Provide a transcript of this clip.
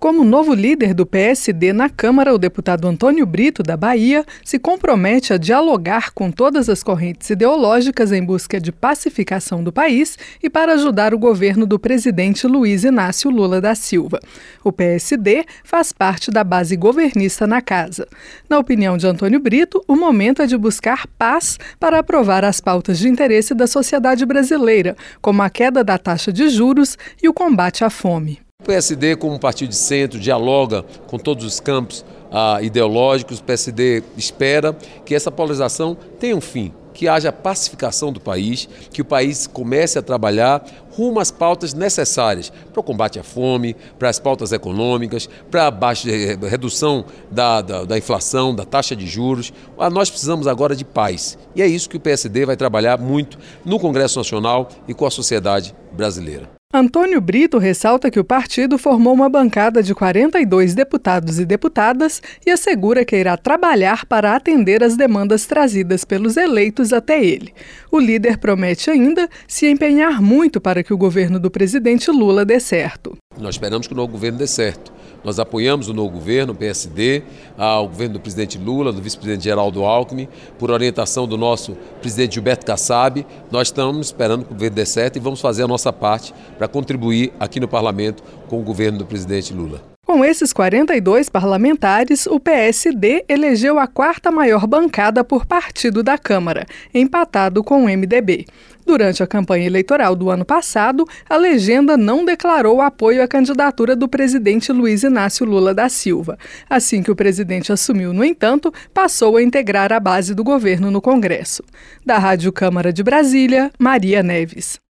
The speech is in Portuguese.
Como novo líder do PSD na Câmara, o deputado Antônio Brito, da Bahia, se compromete a dialogar com todas as correntes ideológicas em busca de pacificação do país e para ajudar o governo do presidente Luiz Inácio Lula da Silva. O PSD faz parte da base governista na casa. Na opinião de Antônio Brito, o momento é de buscar paz para aprovar as pautas de interesse da sociedade brasileira, como a queda da taxa de juros e o combate à fome. O PSD, como partido de centro, dialoga com todos os campos ah, ideológicos. O PSD espera que essa polarização tenha um fim, que haja pacificação do país, que o país comece a trabalhar rumo às pautas necessárias para o combate à fome, para as pautas econômicas, para a baixa, eh, redução da, da, da inflação, da taxa de juros. Ah, nós precisamos agora de paz. E é isso que o PSD vai trabalhar muito no Congresso Nacional e com a sociedade brasileira. Antônio Brito ressalta que o partido formou uma bancada de 42 deputados e deputadas e assegura que irá trabalhar para atender as demandas trazidas pelos eleitos até ele. O líder promete ainda se empenhar muito para que o governo do presidente Lula dê certo. Nós esperamos que o novo governo dê certo. Nós apoiamos o novo governo, o PSD, o governo do presidente Lula, do vice-presidente Geraldo Alckmin, por orientação do nosso presidente Gilberto Kassab. Nós estamos esperando que o governo dê certo e vamos fazer a nossa parte para contribuir aqui no parlamento com o governo do presidente Lula. Com esses 42 parlamentares, o PSD elegeu a quarta maior bancada por partido da Câmara, empatado com o MDB. Durante a campanha eleitoral do ano passado, a legenda não declarou apoio à candidatura do presidente Luiz Inácio Lula da Silva. Assim que o presidente assumiu, no entanto, passou a integrar a base do governo no Congresso. Da Rádio Câmara de Brasília, Maria Neves.